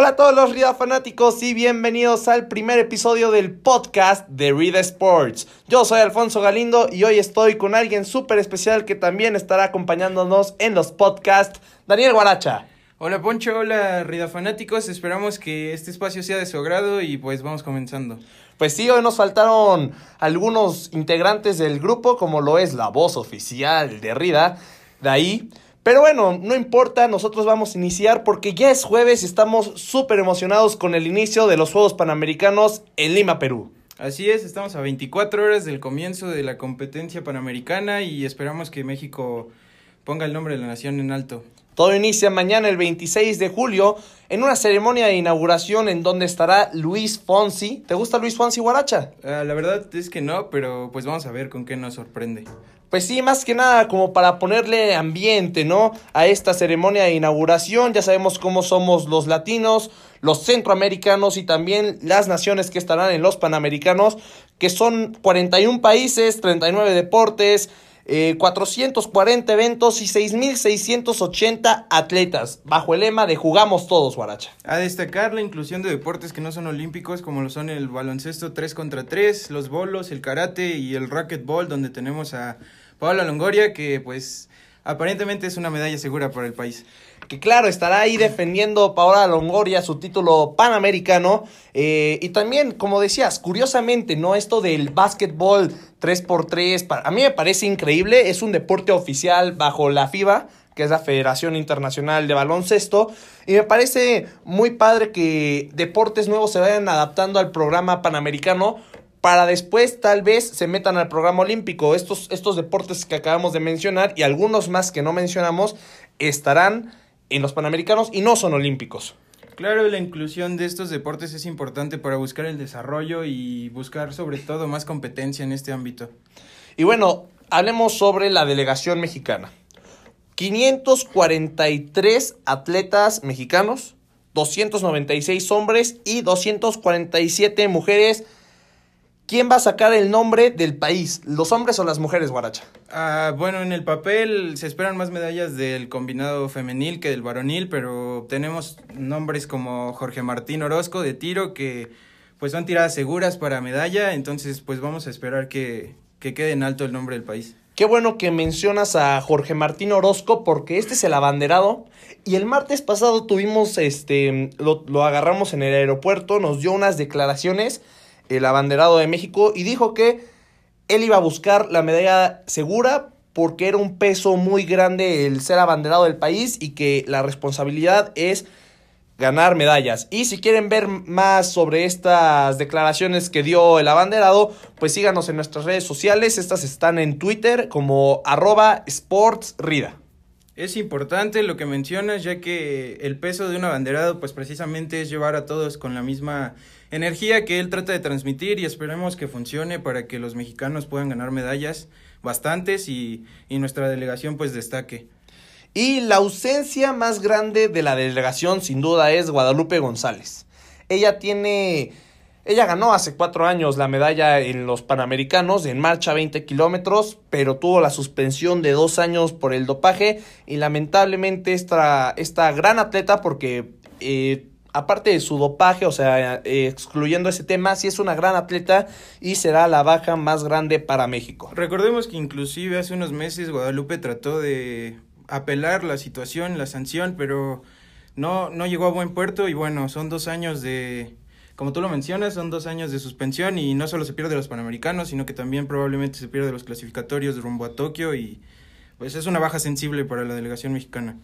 Hola a todos los Rida fanáticos y bienvenidos al primer episodio del podcast de Rida Sports. Yo soy Alfonso Galindo y hoy estoy con alguien súper especial que también estará acompañándonos en los podcasts, Daniel Guaracha. Hola Poncho, hola Rida fanáticos, esperamos que este espacio sea de su agrado y pues vamos comenzando. Pues sí, hoy nos faltaron algunos integrantes del grupo como lo es la voz oficial de Rida, de ahí pero bueno, no importa, nosotros vamos a iniciar porque ya es jueves y estamos súper emocionados con el inicio de los Juegos Panamericanos en Lima, Perú. Así es, estamos a 24 horas del comienzo de la competencia panamericana y esperamos que México ponga el nombre de la nación en alto. Todo inicia mañana el 26 de julio en una ceremonia de inauguración en donde estará Luis Fonsi. ¿Te gusta Luis Fonsi Guaracha? Ah, la verdad es que no, pero pues vamos a ver con qué nos sorprende. Pues sí, más que nada como para ponerle ambiente, ¿no? A esta ceremonia de inauguración. Ya sabemos cómo somos los latinos, los centroamericanos y también las naciones que estarán en los panamericanos, que son 41 países, 39 deportes, 440 eh, eventos y 6.680 atletas, bajo el lema de Jugamos Todos, Guaracha. A destacar la inclusión de deportes que no son olímpicos, como lo son el baloncesto 3 contra 3, los bolos, el karate y el racquetball, donde tenemos a Paola Longoria, que pues aparentemente es una medalla segura para el país que claro, estará ahí defendiendo Paola Longoria su título panamericano. Eh, y también, como decías, curiosamente, ¿no? Esto del básquetbol 3x3, a mí me parece increíble, es un deporte oficial bajo la FIBA, que es la Federación Internacional de Baloncesto, y me parece muy padre que deportes nuevos se vayan adaptando al programa panamericano, para después tal vez se metan al programa olímpico. Estos, estos deportes que acabamos de mencionar y algunos más que no mencionamos estarán en los Panamericanos y no son olímpicos. Claro, la inclusión de estos deportes es importante para buscar el desarrollo y buscar sobre todo más competencia en este ámbito. Y bueno, hablemos sobre la delegación mexicana. 543 atletas mexicanos, 296 hombres y 247 mujeres ¿Quién va a sacar el nombre del país? ¿Los hombres o las mujeres, Guaracha? Ah, bueno, en el papel se esperan más medallas del combinado femenil que del varonil, pero tenemos nombres como Jorge Martín Orozco de tiro que pues son tiradas seguras para medalla, entonces pues vamos a esperar que, que quede en alto el nombre del país. Qué bueno que mencionas a Jorge Martín Orozco porque este es el abanderado y el martes pasado tuvimos este lo, lo agarramos en el aeropuerto, nos dio unas declaraciones el abanderado de México, y dijo que él iba a buscar la medalla segura porque era un peso muy grande el ser abanderado del país y que la responsabilidad es ganar medallas. Y si quieren ver más sobre estas declaraciones que dio el abanderado, pues síganos en nuestras redes sociales. Estas están en Twitter como arroba sportsrida. Es importante lo que mencionas, ya que el peso de un abanderado, pues precisamente es llevar a todos con la misma energía que él trata de transmitir y esperemos que funcione para que los mexicanos puedan ganar medallas bastantes y, y nuestra delegación pues destaque. Y la ausencia más grande de la delegación sin duda es Guadalupe González. Ella tiene ella ganó hace cuatro años la medalla en los Panamericanos en marcha 20 kilómetros, pero tuvo la suspensión de dos años por el dopaje y lamentablemente esta, esta gran atleta, porque eh, aparte de su dopaje, o sea, excluyendo ese tema, sí es una gran atleta y será la baja más grande para México. Recordemos que inclusive hace unos meses Guadalupe trató de apelar la situación, la sanción, pero no, no llegó a buen puerto y bueno, son dos años de como tú lo mencionas, son dos años de suspensión y no solo se pierde los Panamericanos, sino que también probablemente se pierde los clasificatorios rumbo a Tokio y pues es una baja sensible para la delegación mexicana.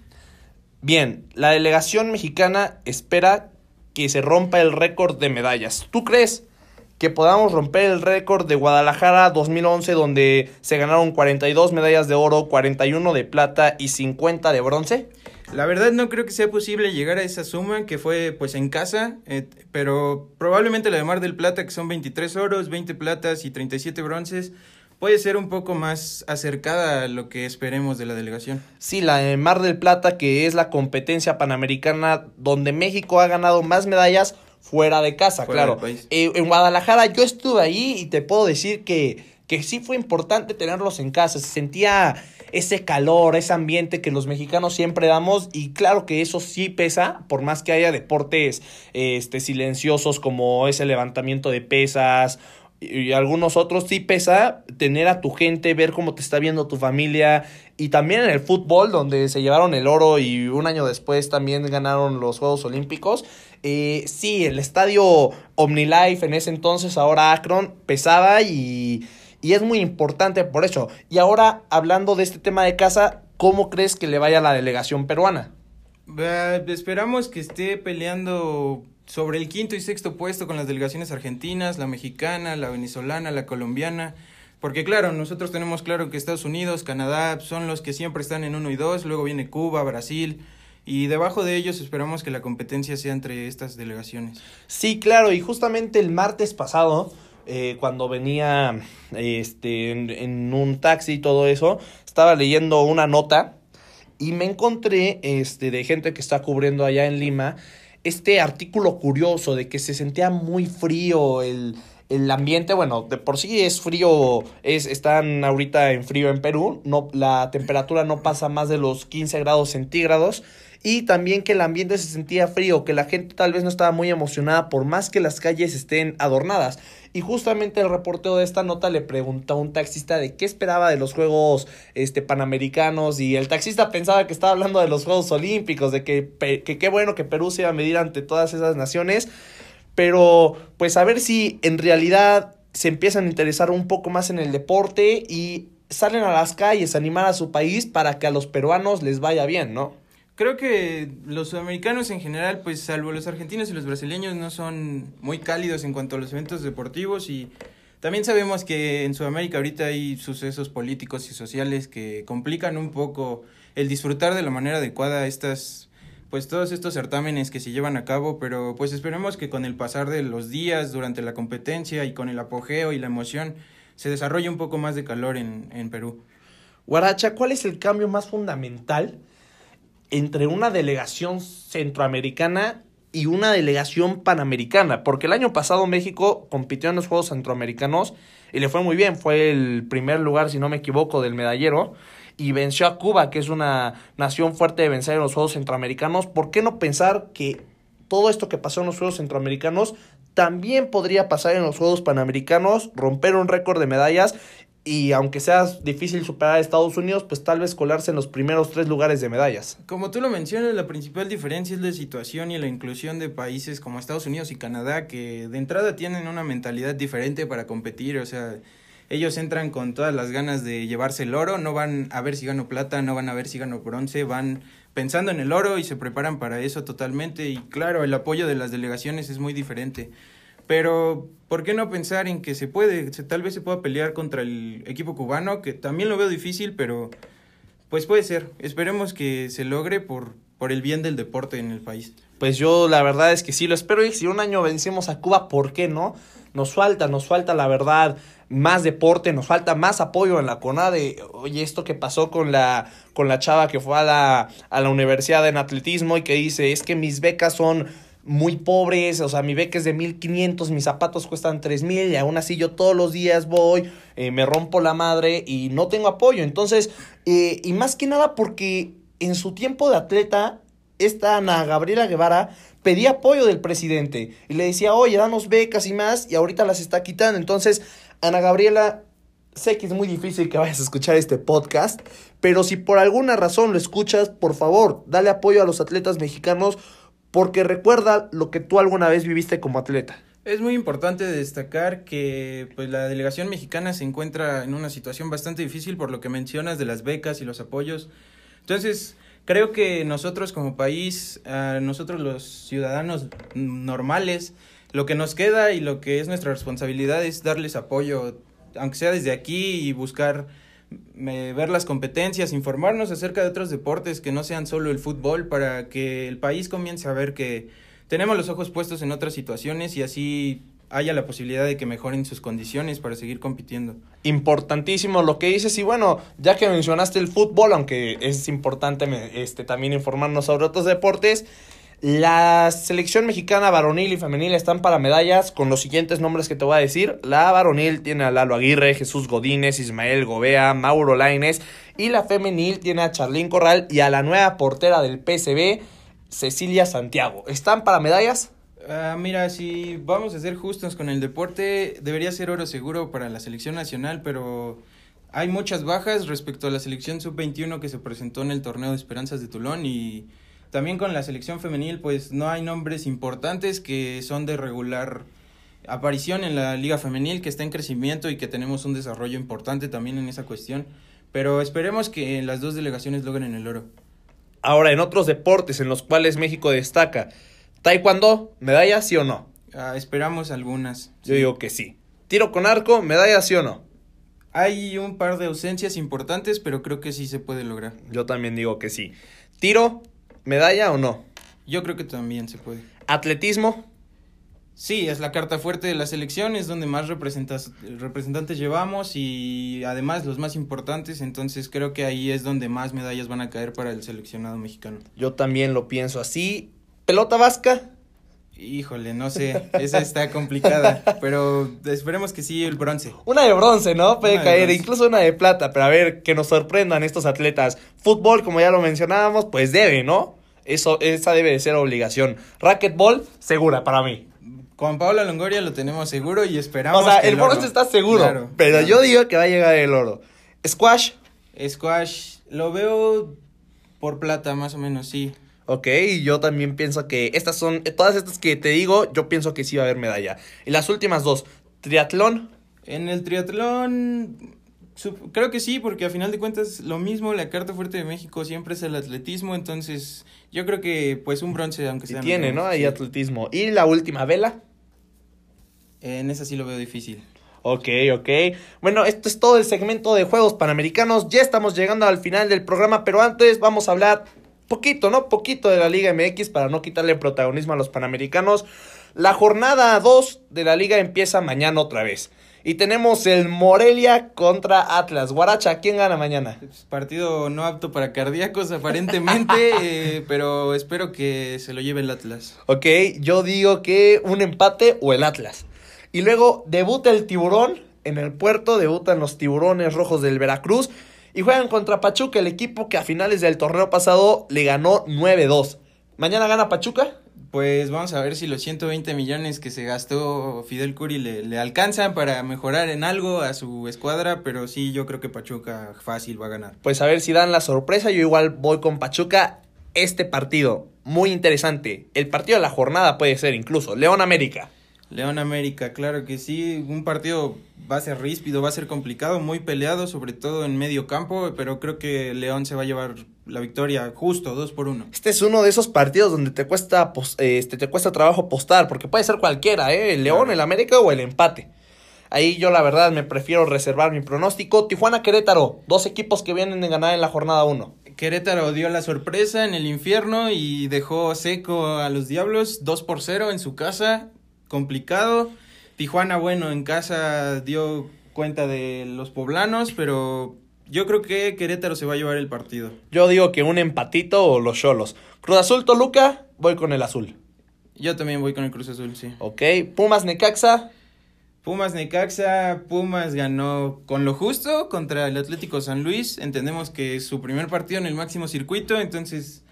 Bien, la delegación mexicana espera que se rompa el récord de medallas. ¿Tú crees que podamos romper el récord de Guadalajara 2011 donde se ganaron 42 medallas de oro, 41 de plata y 50 de bronce? La verdad no creo que sea posible llegar a esa suma que fue pues en casa, eh, pero probablemente la de Mar del Plata que son 23 oros, 20 platas y 37 bronces puede ser un poco más acercada a lo que esperemos de la delegación. Sí, la de Mar del Plata que es la competencia panamericana donde México ha ganado más medallas fuera de casa, claro. Eh, en Guadalajara yo estuve ahí y te puedo decir que, que sí fue importante tenerlos en casa, se sentía ese calor, ese ambiente que los mexicanos siempre damos y claro que eso sí pesa, por más que haya deportes este, silenciosos como ese levantamiento de pesas y algunos otros sí pesa tener a tu gente, ver cómo te está viendo tu familia y también en el fútbol donde se llevaron el oro y un año después también ganaron los Juegos Olímpicos. Eh, sí, el estadio OmniLife en ese entonces, ahora Akron, pesaba y, y es muy importante por eso. Y ahora hablando de este tema de casa, ¿cómo crees que le vaya a la delegación peruana? esperamos que esté peleando sobre el quinto y sexto puesto con las delegaciones argentinas, la mexicana, la venezolana, la colombiana. Porque claro, nosotros tenemos claro que Estados Unidos, Canadá son los que siempre están en uno y dos, luego viene Cuba, Brasil, y debajo de ellos esperamos que la competencia sea entre estas delegaciones. Sí, claro, y justamente el martes pasado, eh, cuando venía este, en, en, un taxi y todo eso, estaba leyendo una nota y me encontré este, de gente que está cubriendo allá en Lima este artículo curioso de que se sentía muy frío el, el ambiente, bueno, de por sí es frío, es, están ahorita en frío en Perú, no, la temperatura no pasa más de los 15 grados centígrados y también que el ambiente se sentía frío, que la gente tal vez no estaba muy emocionada por más que las calles estén adornadas. Y justamente el reportero de esta nota le preguntó a un taxista de qué esperaba de los Juegos este, Panamericanos y el taxista pensaba que estaba hablando de los Juegos Olímpicos, de que qué bueno que Perú se iba a medir ante todas esas naciones, pero pues a ver si en realidad se empiezan a interesar un poco más en el deporte y salen a las calles a animar a su país para que a los peruanos les vaya bien, ¿no? Creo que los sudamericanos en general, pues salvo los argentinos y los brasileños, no son muy cálidos en cuanto a los eventos deportivos y también sabemos que en Sudamérica ahorita hay sucesos políticos y sociales que complican un poco el disfrutar de la manera adecuada estas pues todos estos certámenes que se llevan a cabo, pero pues esperemos que con el pasar de los días durante la competencia y con el apogeo y la emoción se desarrolle un poco más de calor en, en Perú. Guaracha, ¿cuál es el cambio más fundamental entre una delegación centroamericana y una delegación panamericana, porque el año pasado México compitió en los Juegos Centroamericanos y le fue muy bien, fue el primer lugar, si no me equivoco, del medallero y venció a Cuba, que es una nación fuerte de vencer en los Juegos Centroamericanos. ¿Por qué no pensar que todo esto que pasó en los Juegos Centroamericanos también podría pasar en los Juegos Panamericanos, romper un récord de medallas y aunque sea difícil superar a Estados Unidos, pues tal vez colarse en los primeros tres lugares de medallas. Como tú lo mencionas, la principal diferencia es la situación y la inclusión de países como Estados Unidos y Canadá, que de entrada tienen una mentalidad diferente para competir, o sea, ellos entran con todas las ganas de llevarse el oro, no van a ver si gano plata, no van a ver si gano bronce, van pensando en el oro y se preparan para eso totalmente y claro, el apoyo de las delegaciones es muy diferente. Pero, ¿por qué no pensar en que se puede, tal vez se pueda pelear contra el equipo cubano, que también lo veo difícil, pero pues puede ser. Esperemos que se logre por, por el bien del deporte en el país. Pues yo la verdad es que sí lo espero y si un año vencemos a Cuba, ¿por qué no? Nos falta, nos falta la verdad más deporte, nos falta más apoyo en la CONADE. Oye, esto que pasó con la, con la chava que fue a la, a la universidad en atletismo y que dice, es que mis becas son muy pobres, o sea, mi beca es de 1500, mis zapatos cuestan 3000 y aún así yo todos los días voy, eh, me rompo la madre y no tengo apoyo. Entonces, eh, y más que nada porque en su tiempo de atleta, esta Ana Gabriela Guevara pedía apoyo del presidente y le decía, oye, danos becas y más, y ahorita las está quitando. Entonces, Ana Gabriela, sé que es muy difícil que vayas a escuchar este podcast, pero si por alguna razón lo escuchas, por favor, dale apoyo a los atletas mexicanos porque recuerda lo que tú alguna vez viviste como atleta. Es muy importante destacar que pues, la delegación mexicana se encuentra en una situación bastante difícil por lo que mencionas de las becas y los apoyos. Entonces, creo que nosotros como país, a nosotros los ciudadanos normales, lo que nos queda y lo que es nuestra responsabilidad es darles apoyo, aunque sea desde aquí y buscar ver las competencias, informarnos acerca de otros deportes que no sean solo el fútbol para que el país comience a ver que tenemos los ojos puestos en otras situaciones y así haya la posibilidad de que mejoren sus condiciones para seguir compitiendo. Importantísimo lo que dices y bueno, ya que mencionaste el fútbol, aunque es importante este, también informarnos sobre otros deportes, La selección mexicana varonil y femenil están para medallas con los siguientes nombres que te voy a decir. La varonil tiene a Lalo Aguirre, Jesús Godínez, Ismael Gobea, Mauro Laines. Y la femenil tiene a Charlín Corral y a la nueva portera del PSB, Cecilia Santiago. ¿Están para medallas? Ah, mira, si vamos a ser justos con el deporte, debería ser oro seguro para la selección nacional, pero hay muchas bajas respecto a la selección sub-21 que se presentó en el torneo de Esperanzas de Tulón y también con la selección femenil, pues no hay nombres importantes que son de regular aparición en la liga femenil, que está en crecimiento y que tenemos un desarrollo importante también en esa cuestión. Pero esperemos que las dos delegaciones logren el oro. Ahora, en otros deportes en los cuales México destaca, Taekwondo, ¿medalla sí o no? Ah, esperamos algunas. Yo digo que sí. Tiro con arco, ¿medalla sí o no? Hay un par de ausencias importantes, pero creo que sí se puede lograr. Yo también digo que sí. Tiro, ¿Medalla o no? Yo creo que también se puede. ¿Atletismo? Sí, es la carta fuerte de la selección, es donde más representantes llevamos y además los más importantes, entonces creo que ahí es donde más medallas van a caer para el seleccionado mexicano. Yo también lo pienso así. ¿Pelota vasca? Híjole, no sé, esa está complicada, pero esperemos que sí el bronce. Una de bronce, ¿no? Puede caer, incluso una de plata, pero a ver, que nos sorprendan estos atletas. Fútbol, como ya lo mencionábamos, pues debe, ¿no? Eso, esa debe de ser obligación. Racquetball, segura para mí. Con Paula Longoria lo tenemos seguro y esperamos. O sea, el, bronce está seguro, pero yo digo que va a llegar el oro. Squash. Squash, lo veo por plata, más o menos, sí. Ok, yo también pienso que estas son, todas estas que te digo, yo pienso que sí va a haber medalla. Y las últimas dos, triatlón. En el triatlón, creo que sí, porque a final de cuentas lo mismo, la carta fuerte de México siempre es el atletismo, entonces yo creo que pues un bronce, aunque sea. Y tiene, ¿no? Ahí atletismo. ¿Y la última vela? En esa sí lo veo difícil. Ok, ok. Bueno, esto es todo el segmento de Juegos Panamericanos. Ya estamos llegando al final del programa, pero antes vamos a hablar poquito, ¿no? Poquito de la Liga MX para no quitarle protagonismo a los Panamericanos. La jornada 2 de la liga empieza mañana otra vez. Y tenemos el Morelia contra Atlas. Guaracha, ¿quién gana mañana? Partido no apto para cardíacos aparentemente, eh, pero espero que se lo lleve el Atlas. Ok, yo digo que un empate o el Atlas. Y luego debuta el tiburón en el puerto, debutan los tiburones rojos del Veracruz y juegan contra Pachuca, el equipo que a finales del torneo pasado le ganó 9-2. ¿Mañana gana Pachuca? Pues vamos a ver si los 120 millones que se gastó Fidel Curi le, le, alcanzan para mejorar en algo a su escuadra, pero sí, yo creo que Pachuca fácil va a ganar. Pues a ver si dan la sorpresa, yo igual voy con Pachuca. Este partido, muy interesante. El partido de la jornada puede ser incluso León América. León América, claro que sí, un partido va a ser ríspido, va a ser complicado, muy peleado, sobre todo en medio campo, pero creo que León se va a llevar la victoria justo, dos por uno. Este es uno de esos partidos donde te cuesta, este, te cuesta trabajo apostar, porque puede ser cualquiera, ¿eh? el León, el América o el empate. Ahí yo la verdad me prefiero reservar mi pronóstico. Tijuana Querétaro, dos equipos que vienen de ganar en la jornada 1. Querétaro dio la sorpresa en el infierno y dejó seco a los Diablos 2 por 0 en su casa complicado. Tijuana, bueno, en casa dio cuenta de los poblanos, pero yo creo que Querétaro se va a llevar el partido. Yo digo que un empatito o los cholos. Cruz Azul Toluca, voy con el azul. Yo también voy con el Cruz Azul, sí. Ok, Pumas Necaxa. Pumas Necaxa, Pumas ganó con lo justo contra el Atlético San Luis. Entendemos que es su primer partido en el máximo circuito, entonces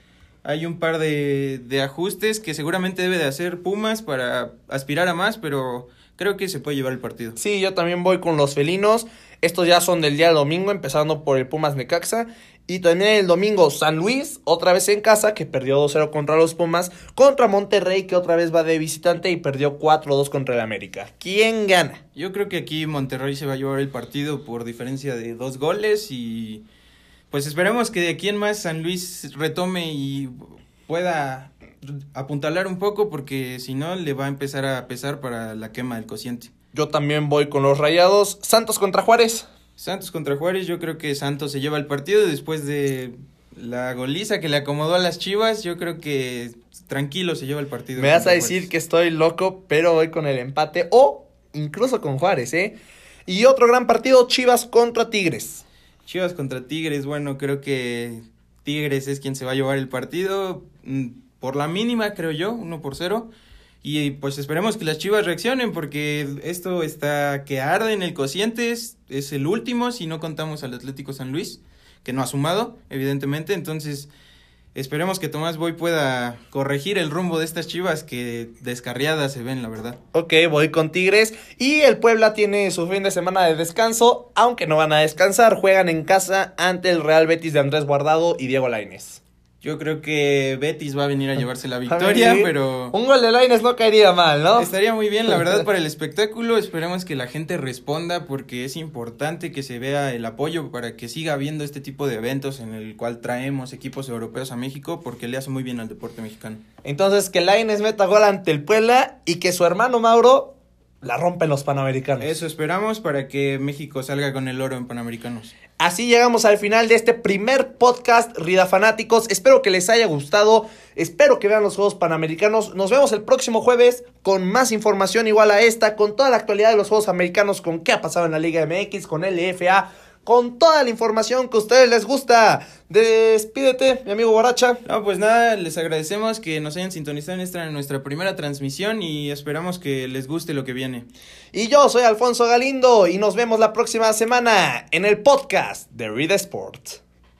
hay un par de, de ajustes que seguramente debe de hacer Pumas para aspirar a más, pero creo que se puede llevar el partido. Sí, yo también voy con los felinos. Estos ya son del día de domingo, empezando por el Pumas Necaxa. Y también el domingo San Luis, otra vez en casa, que perdió 2-0 contra los Pumas. Contra Monterrey, que otra vez va de visitante y perdió 4-2 contra el América. ¿Quién gana? Yo creo que aquí Monterrey se va a llevar el partido por diferencia de dos goles y pues esperemos que de aquí en más San Luis retome y pueda apuntalar un poco porque si no le va a empezar a pesar para la quema del cociente. Yo también voy con los Rayados. Santos contra Juárez. Santos contra Juárez, yo creo que Santos se lleva el partido después de la goliza que le acomodó a las Chivas, yo creo que tranquilo se lleva el partido. Me vas a decir que estoy loco, pero voy con el empate o incluso con Juárez, ¿eh? Y otro gran partido, Chivas contra Tigres. Chivas contra Tigres, bueno, creo que Tigres es quien se va a llevar el partido. Mm, por la mínima, creo yo, 1 por 0. Y pues esperemos que las Chivas reaccionen porque esto está que arde en el cociente, es, es el último si no contamos al Atlético San Luis, que no ha sumado, evidentemente, entonces Esperemos que Tomás Boy pueda corregir el rumbo de estas chivas que descarriadas se ven, la verdad. Ok, voy con Tigres. Y el Puebla tiene su fin de semana de descanso, aunque no van a descansar. Juegan en casa ante el Real Betis de Andrés Guardado y Diego Lainez. Yo creo que Betis va a venir a llevarse la victoria, pero... Un gol de Laines no caería mal, ¿no? Estaría muy bien, la verdad, para el espectáculo. Esperemos que la gente responda porque es importante que se vea el apoyo para que siga habiendo este tipo de eventos en el cual traemos equipos europeos a México porque le hace muy bien al deporte mexicano. Entonces, que Laines meta gol ante el Puebla y que su hermano Mauro la rompe en los Panamericanos. Eso esperamos para que México salga con el oro en Panamericanos. Así llegamos al final de este primer podcast Rida Fanáticos. Espero que les haya gustado. Espero que vean los Juegos Panamericanos. Nos vemos el próximo jueves con más información igual a esta, con toda la actualidad de los Juegos Americanos, con qué ha pasado en la Liga MX, con LFA, con toda la información que a ustedes les gusta. Despídete, mi amigo Guaracha. No, pues nada, les agradecemos que nos hayan sintonizado en esta nuestra primera transmisión y esperamos que les guste lo que viene. Y yo soy Alfonso Galindo y nos vemos la próxima semana en el podcast de Read Sport.